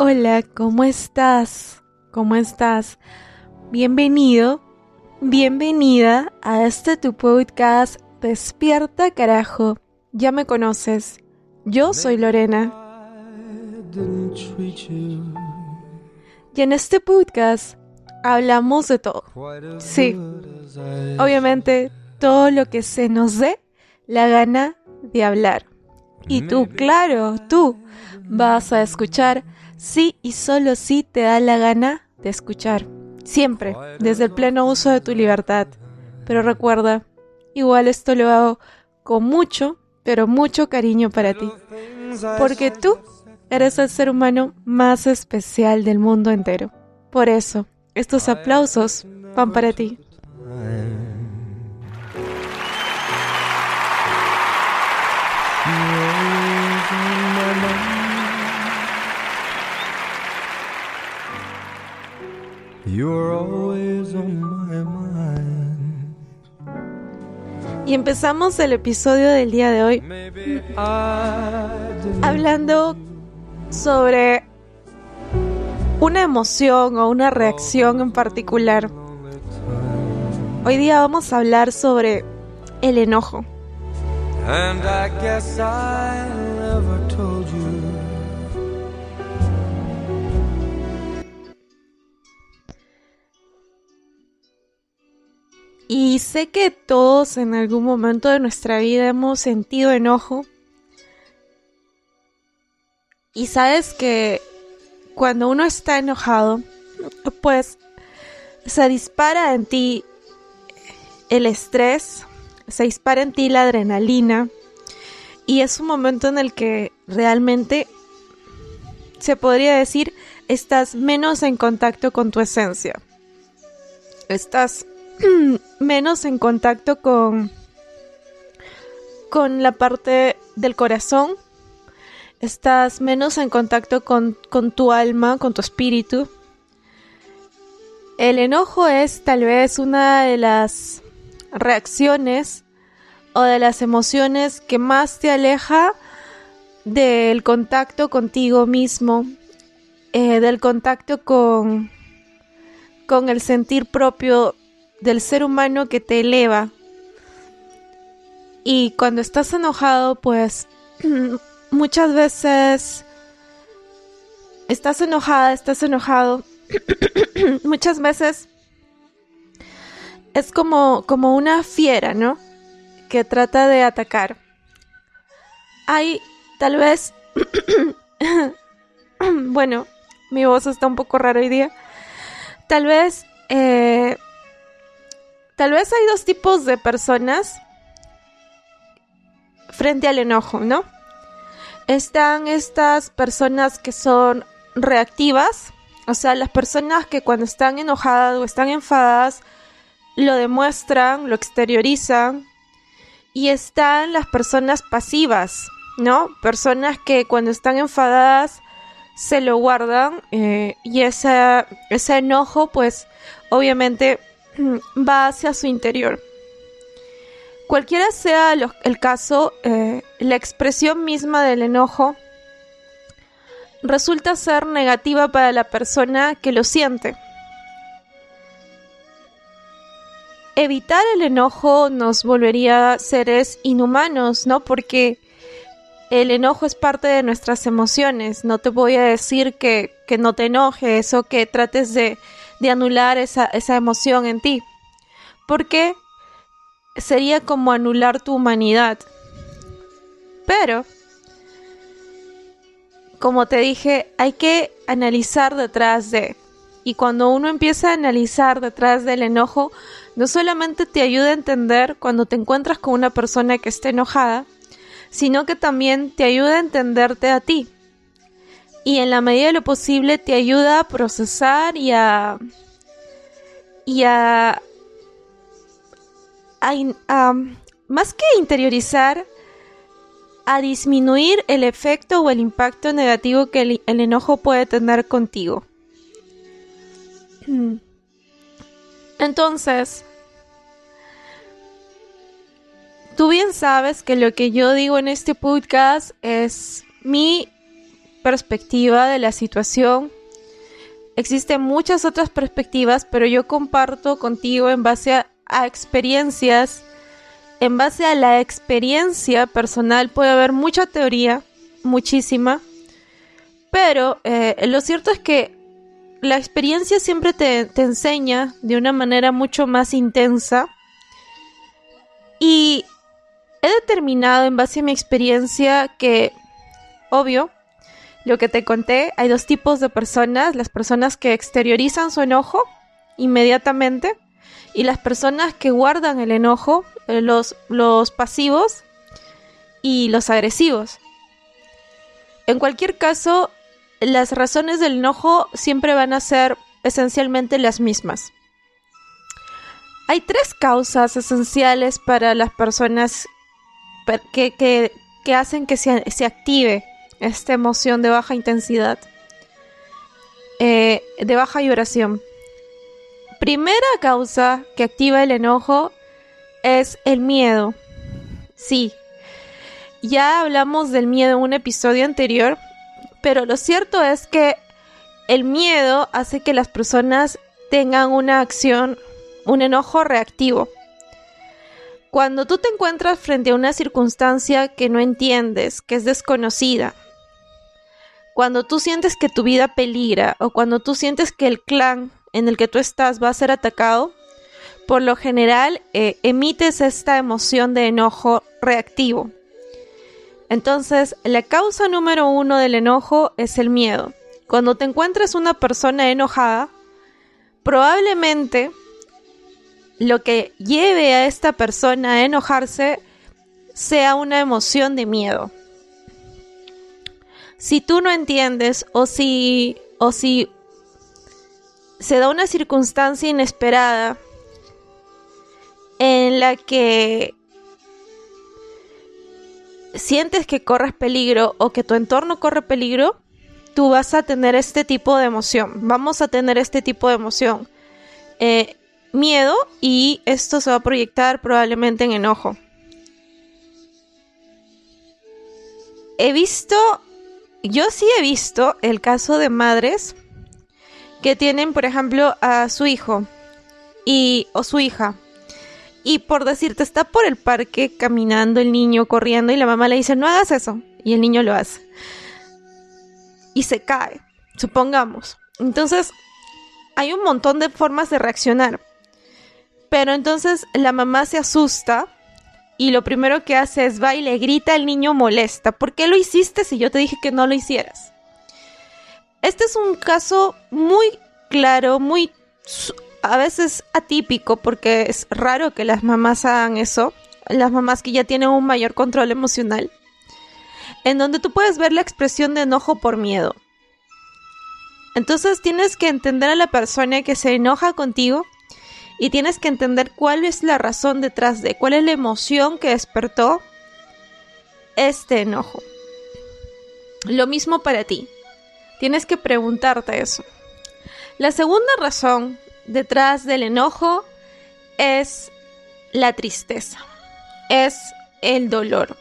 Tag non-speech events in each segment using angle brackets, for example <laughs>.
Hola, ¿cómo estás? ¿Cómo estás? Bienvenido, bienvenida a este tu podcast Despierta carajo. Ya me conoces. Yo soy Lorena. Y en este podcast hablamos de todo. Sí, obviamente todo lo que se nos dé la gana de hablar. Y tú, claro, tú vas a escuchar sí y solo si te da la gana de escuchar. Siempre, desde el pleno uso de tu libertad. Pero recuerda, igual esto lo hago con mucho, pero mucho cariño para ti. Porque tú eres el ser humano más especial del mundo entero. Por eso, estos aplausos van para ti. Y empezamos el episodio del día de hoy hablando sobre una emoción o una reacción en particular. Hoy día vamos a hablar sobre el enojo. Y sé que todos en algún momento de nuestra vida hemos sentido enojo. Y sabes que cuando uno está enojado, pues se dispara en ti el estrés, se dispara en ti la adrenalina. Y es un momento en el que realmente se podría decir estás menos en contacto con tu esencia. Estás <clears throat> menos en contacto con, con la parte del corazón, estás menos en contacto con, con tu alma, con tu espíritu. El enojo es tal vez una de las reacciones o de las emociones que más te aleja del contacto contigo mismo, eh, del contacto con, con el sentir propio del ser humano que te eleva. Y cuando estás enojado, pues <clears throat> muchas veces estás enojada, estás enojado. <clears throat> muchas veces es como, como una fiera, ¿no? Que trata de atacar. Hay tal vez... <clears throat> bueno, mi voz está un poco rara hoy día. Tal vez eh, Tal vez hay dos tipos de personas frente al enojo, ¿no? Están estas personas que son reactivas, o sea, las personas que cuando están enojadas o están enfadadas lo demuestran, lo exteriorizan. Y están las personas pasivas, ¿no? Personas que cuando están enfadadas se lo guardan eh, y ese, ese enojo pues obviamente <clears throat> va hacia su interior. Cualquiera sea el caso, eh, la expresión misma del enojo resulta ser negativa para la persona que lo siente. Evitar el enojo nos volvería seres inhumanos, ¿no? Porque el enojo es parte de nuestras emociones. No te voy a decir que, que no te enojes o que trates de de anular esa, esa emoción en ti. Porque sería como anular tu humanidad. Pero, como te dije, hay que analizar detrás de. Y cuando uno empieza a analizar detrás del enojo, no solamente te ayuda a entender cuando te encuentras con una persona que esté enojada, sino que también te ayuda a entenderte a ti y en la medida de lo posible te ayuda a procesar y a y a, más que interiorizar a disminuir el efecto o el impacto negativo que el, el enojo puede tener contigo. Entonces, tú bien sabes que lo que yo digo en este podcast es mi perspectiva de la situación. Existen muchas otras perspectivas, pero yo comparto contigo en base a, experiencias. En base a la experiencia personal puede haber mucha teoría, muchísima, pero eh, lo cierto es que la experiencia siempre te, te enseña de una manera mucho más intensa y he determinado en base a mi experiencia que, obvio, lo que te conté, hay dos tipos de personas, las personas que exteriorizan su enojo inmediatamente y las personas que guardan el enojo, eh, los, los pasivos y los agresivos. En cualquier caso, las razones del enojo siempre van a ser esencialmente las mismas. Hay tres causas esenciales para las personas que, hacen que se, active esta emoción de baja intensidad, eh, de baja vibración. Primera causa que activa el enojo es el miedo. Sí, ya hablamos del miedo en un episodio anterior, pero lo cierto es que el miedo hace que las personas tengan una acción, un enojo reactivo. Cuando tú te encuentras frente a una circunstancia que no entiendes, que es desconocida, cuando tú sientes que tu vida peligra o cuando tú sientes que el clan en el que tú estás va a ser atacado, por lo general eh, emites esta emoción de enojo reactivo. Entonces, la causa número uno del enojo es el miedo. Cuando te encuentres una persona enojada, probablemente lo que lleve a esta persona a enojarse sea una emoción de miedo. Si tú no entiendes o si o si se da una circunstancia inesperada en la que sientes que corres peligro o que tu entorno corre peligro, tú vas a tener este tipo de emoción. Vamos a tener este tipo de emoción. Eh, miedo y esto se va a proyectar probablemente en enojo. He visto, yo sí he visto el caso de madres que tienen, por ejemplo, a su hijo y o su hija. Y por decirte, está por el parque caminando el niño, corriendo, y la mamá le dice, no hagas eso. Y el niño lo hace. Y se cae, supongamos. Entonces, hay un montón de formas de reaccionar. Pero entonces la mamá se asusta y lo primero que hace es va y le grita al niño molesta. ¿Por qué lo hiciste si yo te dije que no lo hicieras? Este es un caso muy claro, muy a veces atípico porque es raro que las mamás hagan eso, las mamás que ya tienen un mayor control emocional, en donde tú puedes ver la expresión de enojo por miedo. Entonces tienes que entender a la persona que se enoja contigo y tienes que entender cuál es la razón detrás de, cuál es la emoción que despertó este enojo. Lo mismo para ti. Tienes que preguntarte eso. La segunda razón detrás del enojo es la tristeza, es el dolor.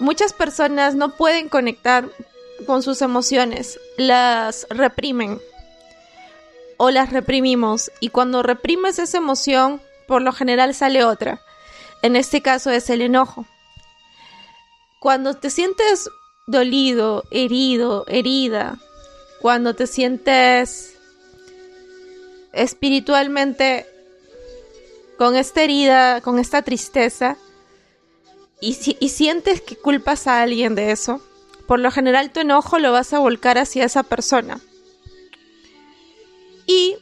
Muchas personas no pueden conectar con sus emociones, las reprimen o las reprimimos y cuando reprimes esa emoción, por lo general sale otra. En este caso es el enojo. Cuando te sientes dolido, herido, herida, cuando te sientes espiritualmente con esta herida, con esta tristeza, y, y sientes que culpas a alguien de eso, por lo general tu enojo lo vas a volcar hacia esa persona y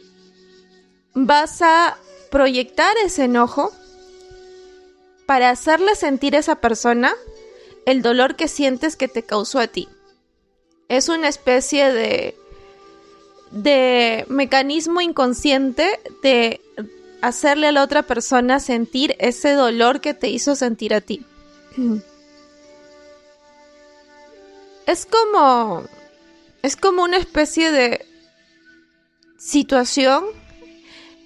vas a proyectar ese enojo para hacerle sentir a esa persona el dolor que sientes que te causó a ti. Es una especie de, de mecanismo inconsciente de hacerle a la otra persona sentir ese dolor que te hizo sentir a ti. <clears throat> Es como es como una especie de situación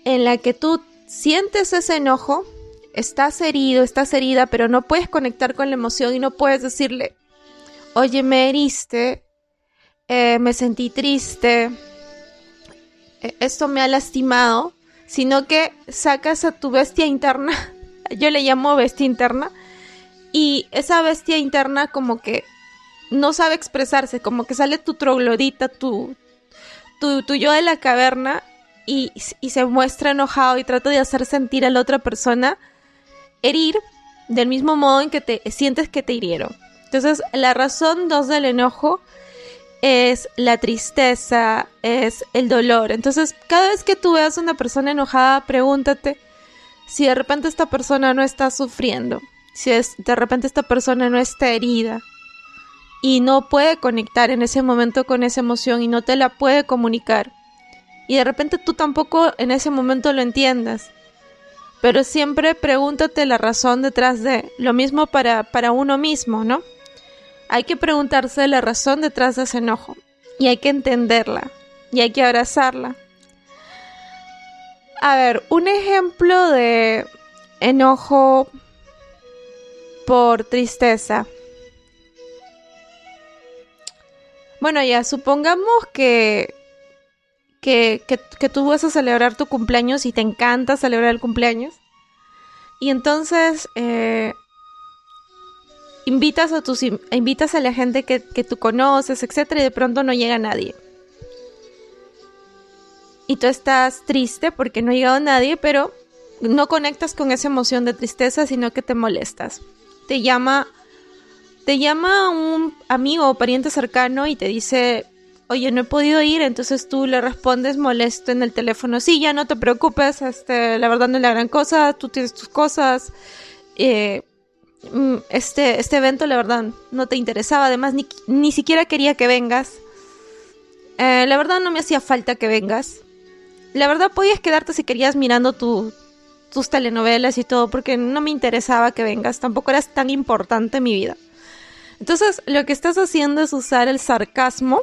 en la que tú sientes ese enojo, estás herido, estás herida, pero no puedes conectar con la emoción y no puedes decirle, oye, me heriste, eh, me sentí triste, e, esto me ha lastimado, sino que sacas a tu bestia interna, <laughs> yo le llamo bestia interna, y esa bestia interna como que no sabe expresarse, como que sale tu troglodita, tu, tu, tu yo de la caverna y, y, se muestra enojado y trata de hacer sentir a la otra persona herir del mismo modo en que te sientes que te hirieron. Entonces, la razón dos del enojo es la tristeza, es el dolor. Entonces, cada vez que tú veas a una persona enojada, pregúntate si de repente esta persona no está sufriendo, si es, de repente esta persona no está herida y no puede conectar en ese momento con esa emoción y no te la puede comunicar. Y de repente tú tampoco en ese momento lo entiendas. Pero siempre pregúntate la razón detrás de lo mismo para, para uno mismo, ¿no? Hay que preguntarse la razón detrás de ese enojo y hay que entenderla y hay que abrazarla. A ver, un ejemplo de enojo por tristeza. Bueno, ya supongamos que, que, que, tú vas a celebrar tu cumpleaños y te encanta celebrar el cumpleaños. Y entonces eh, invitas a tus invitas a la gente que, tú conoces, etcétera, y de pronto no llega nadie. Y tú estás triste porque no ha llegado nadie, pero no conectas con esa emoción de tristeza, sino que te molestas. Te llama te llama un amigo o pariente cercano y te dice, "Oye, no he podido ir", entonces tú le respondes molesto en el teléfono, "Sí, ya no te preocupes, este, la verdad no es la gran cosa, tú tienes tus cosas." Eh, Mm, este, este evento, la verdad, no te interesaba. Además, ni, ni siquiera quería que vengas. Eh, la verdad, no me hacía falta que vengas. La verdad, podías quedarte si querías mirando tu, tus telenovelas y todo, porque no me interesaba que vengas. Tampoco eras tan importante en mi vida. Entonces, lo que estás haciendo es usar el sarcasmo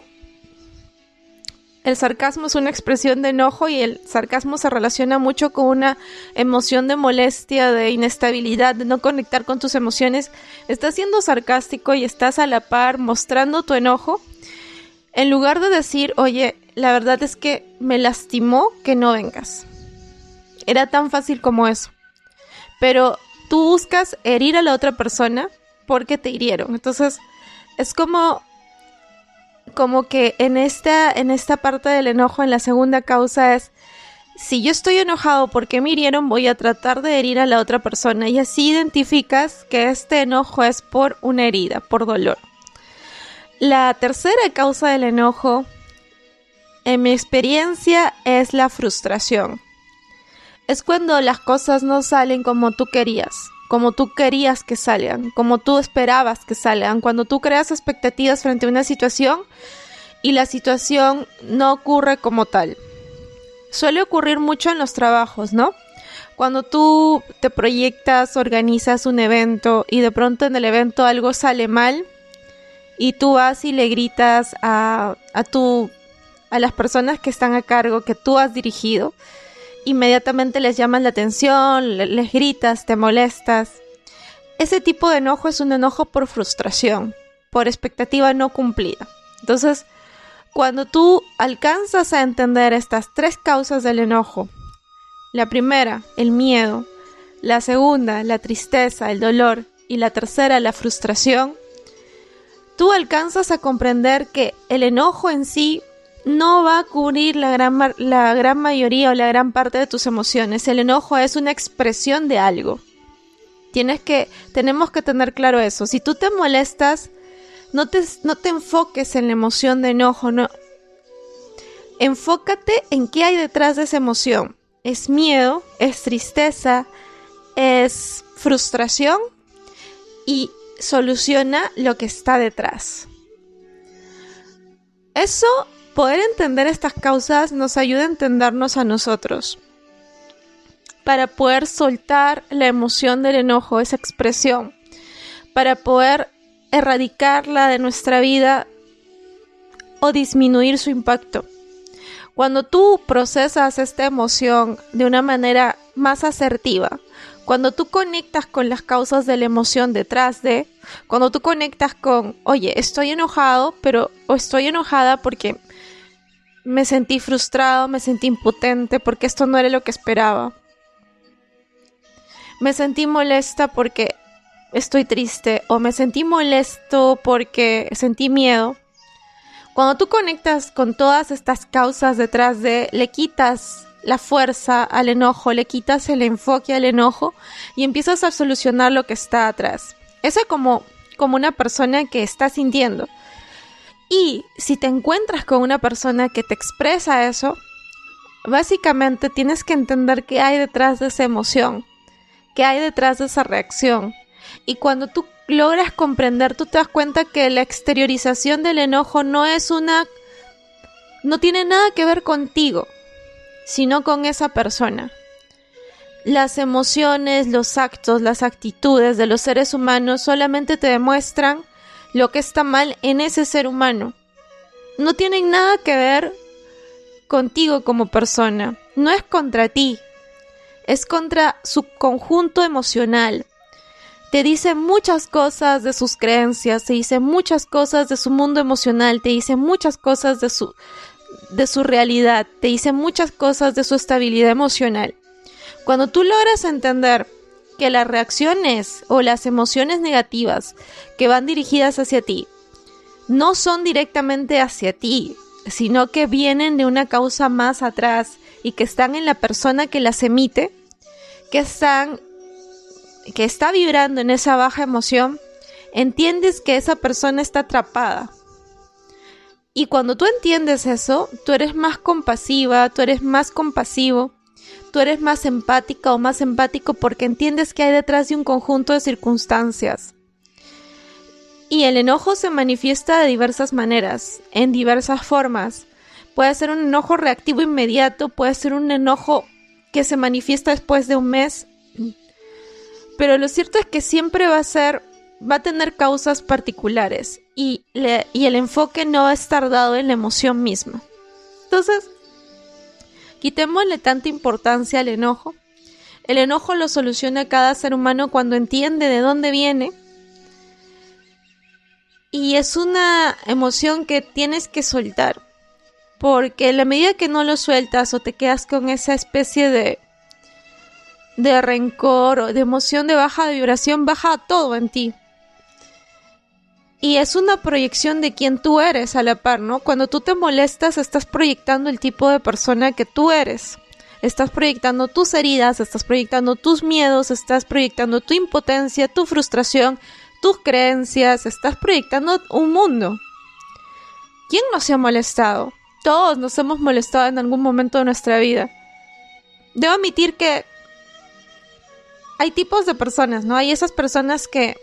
el sarcasmo es una expresión de enojo y el sarcasmo se relaciona mucho con una emoción de molestia, de inestabilidad, de no conectar con tus emociones. Estás siendo sarcástico y estás a la par mostrando tu enojo. En lugar de decir, oye, la verdad es que me lastimó que no vengas. Era tan fácil como eso. Pero tú buscas herir a la otra persona porque te hirieron. Entonces, es como como que en esta, en esta parte del enojo, en la segunda causa es, si yo estoy enojado porque me hirieron, voy a tratar de herir a la otra persona y así identificas que este enojo es por una herida, por dolor. La tercera causa del enojo, en mi experiencia, es la frustración. Es cuando las cosas no salen como tú querías como tú querías que salgan, como tú esperabas que salgan, cuando tú creas expectativas frente a una situación y la situación no ocurre como tal. Suele ocurrir mucho en los trabajos, ¿no? Cuando tú te proyectas, organizas un evento y de pronto en el evento algo sale mal y tú vas y le gritas a, a, tu, a las personas que están a cargo que tú has dirigido inmediatamente les llamas la atención, les gritas, te molestas. Ese tipo de enojo es un enojo por frustración, por expectativa no cumplida. Entonces, cuando tú alcanzas a entender estas tres causas del enojo, la primera, el miedo, la segunda, la tristeza, el dolor y la tercera, la frustración, tú alcanzas a comprender que el enojo en sí no va a cubrir la gran, la gran mayoría o la gran parte de tus emociones. El enojo es una expresión de algo. Tienes que, tenemos que tener claro eso. Si tú te molestas, no te, no te enfoques en la emoción de enojo, no. Enfócate en qué hay detrás de esa emoción. ¿Es miedo? ¿Es tristeza? ¿Es frustración? Y soluciona lo que está detrás. Eso Poder entender estas causas nos ayuda a entendernos a nosotros. Para poder soltar la emoción del enojo, esa expresión. Para poder erradicarla de nuestra vida o disminuir su impacto. Cuando tú procesas esta emoción de una manera más asertiva, Cuando tú conectas con las causas de la emoción detrás de, cuando tú conectas con, oye, estoy enojado, pero o estoy enojada porque me sentí frustrado, me sentí impotente porque esto no era lo que esperaba. Me sentí molesta porque estoy triste o me sentí molesto porque sentí miedo. Cuando tú conectas con todas estas causas detrás de, le quitas la fuerza al enojo, le quitas el enfoque al enojo y empiezas a solucionar lo que está atrás. Eso es como, como una persona que está sintiendo. Y si te encuentras con una persona que te expresa eso, básicamente tienes que entender qué hay detrás de esa emoción, qué hay detrás de esa reacción. Y cuando tú logras comprender, tú te das cuenta que la exteriorización del enojo no es una... no tiene nada que ver contigo, sino con esa persona. Las emociones, los actos, las actitudes de los seres humanos solamente te demuestran lo que está mal en ese ser humano. No tienen nada que ver contigo como persona. No es contra ti. Es contra su conjunto emocional. Te dice muchas cosas de sus creencias, te dice muchas cosas de su mundo emocional, te dice muchas cosas de su, de su realidad, te dice muchas cosas de su estabilidad emocional. Cuando tú logras entender que las reacciones o las emociones negativas que van dirigidas hacia ti no son directamente hacia ti, sino que vienen de una causa más atrás y que están en la persona que las emite, que están que está vibrando en esa baja emoción, entiendes que esa persona está atrapada. Y cuando tú entiendes eso, tú eres más compasiva, tú eres más compasivo tú eres más empática o más empático porque entiendes que hay detrás de un conjunto de circunstancias. Y el enojo se manifiesta de diversas maneras, en diversas formas. Puede ser un enojo reactivo inmediato, puede ser un enojo que se manifiesta después de un mes. Pero lo cierto es que siempre va a ser, va a tener causas particulares y, el enfoque no va a estar dado en la emoción misma. Entonces, Quitémosle tanta importancia al enojo. El enojo lo soluciona cada ser humano cuando entiende de dónde viene. Y es una emoción que tienes que soltar. Porque en la medida que no lo sueltas o te quedas con esa especie de de rencor o de emoción de baja vibración, baja todo en ti. Y es una proyección de quien tú eres a la par, ¿no? Cuando tú te molestas, estás proyectando el tipo de persona que tú eres. Estás proyectando tus heridas, estás proyectando tus miedos, estás proyectando tu impotencia, tu frustración, tus creencias, estás proyectando un mundo. ¿Quién no se ha molestado? Todos nos hemos molestado en algún momento de nuestra vida. Debo admitir que hay tipos de personas, ¿no? Hay esas personas que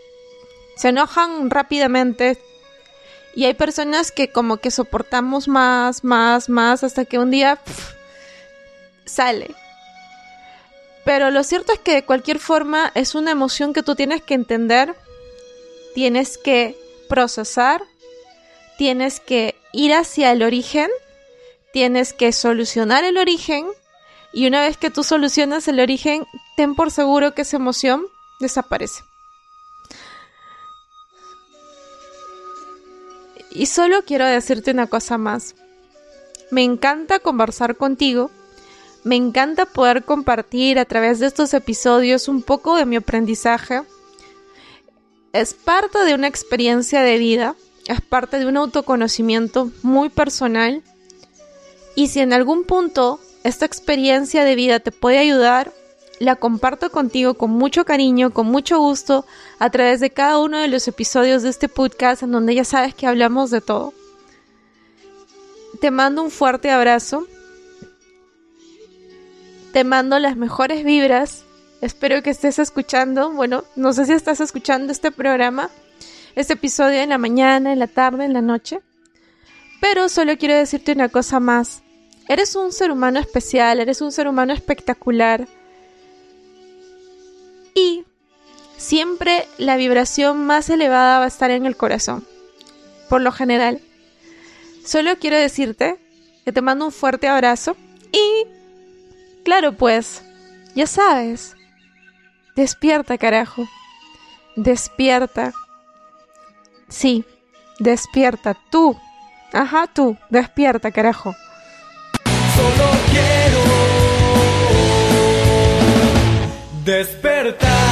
se enojan rápidamente y hay personas que como que soportamos más, más, más hasta que un día sale. Pero lo cierto es que de cualquier forma es una emoción que tú tienes que entender, tienes que procesar, tienes que ir hacia el origen, tienes que solucionar el origen y una vez que tú solucionas el origen, ten por seguro que esa emoción desaparece. Y solo quiero decirte una cosa más. Me encanta conversar contigo. Me encanta poder compartir a través de estos episodios un poco de mi aprendizaje. Es parte de una experiencia de vida, es parte de un autoconocimiento muy personal. Y si en algún punto esta experiencia de vida te puede ayudar, la comparto contigo con mucho cariño, con mucho gusto, a través de cada uno de los episodios de este podcast en donde ya sabes que hablamos de todo. Te mando un fuerte abrazo. Te mando las mejores vibras. Espero que estés escuchando, bueno, no sé si estás escuchando este programa, este episodio en la mañana, en la tarde, en la noche. Pero solo quiero decirte una cosa más. Eres un ser humano especial, eres un ser humano espectacular y siempre la vibración más elevada va a estar en el corazón, por lo general. Solo quiero decirte que te mando un fuerte abrazo y, claro pues, ya sabes, Despierta, carajo. Despierta. Sí, despierta. Tú. Ajá, tú. Despierta, carajo. Solo quiero Despertar.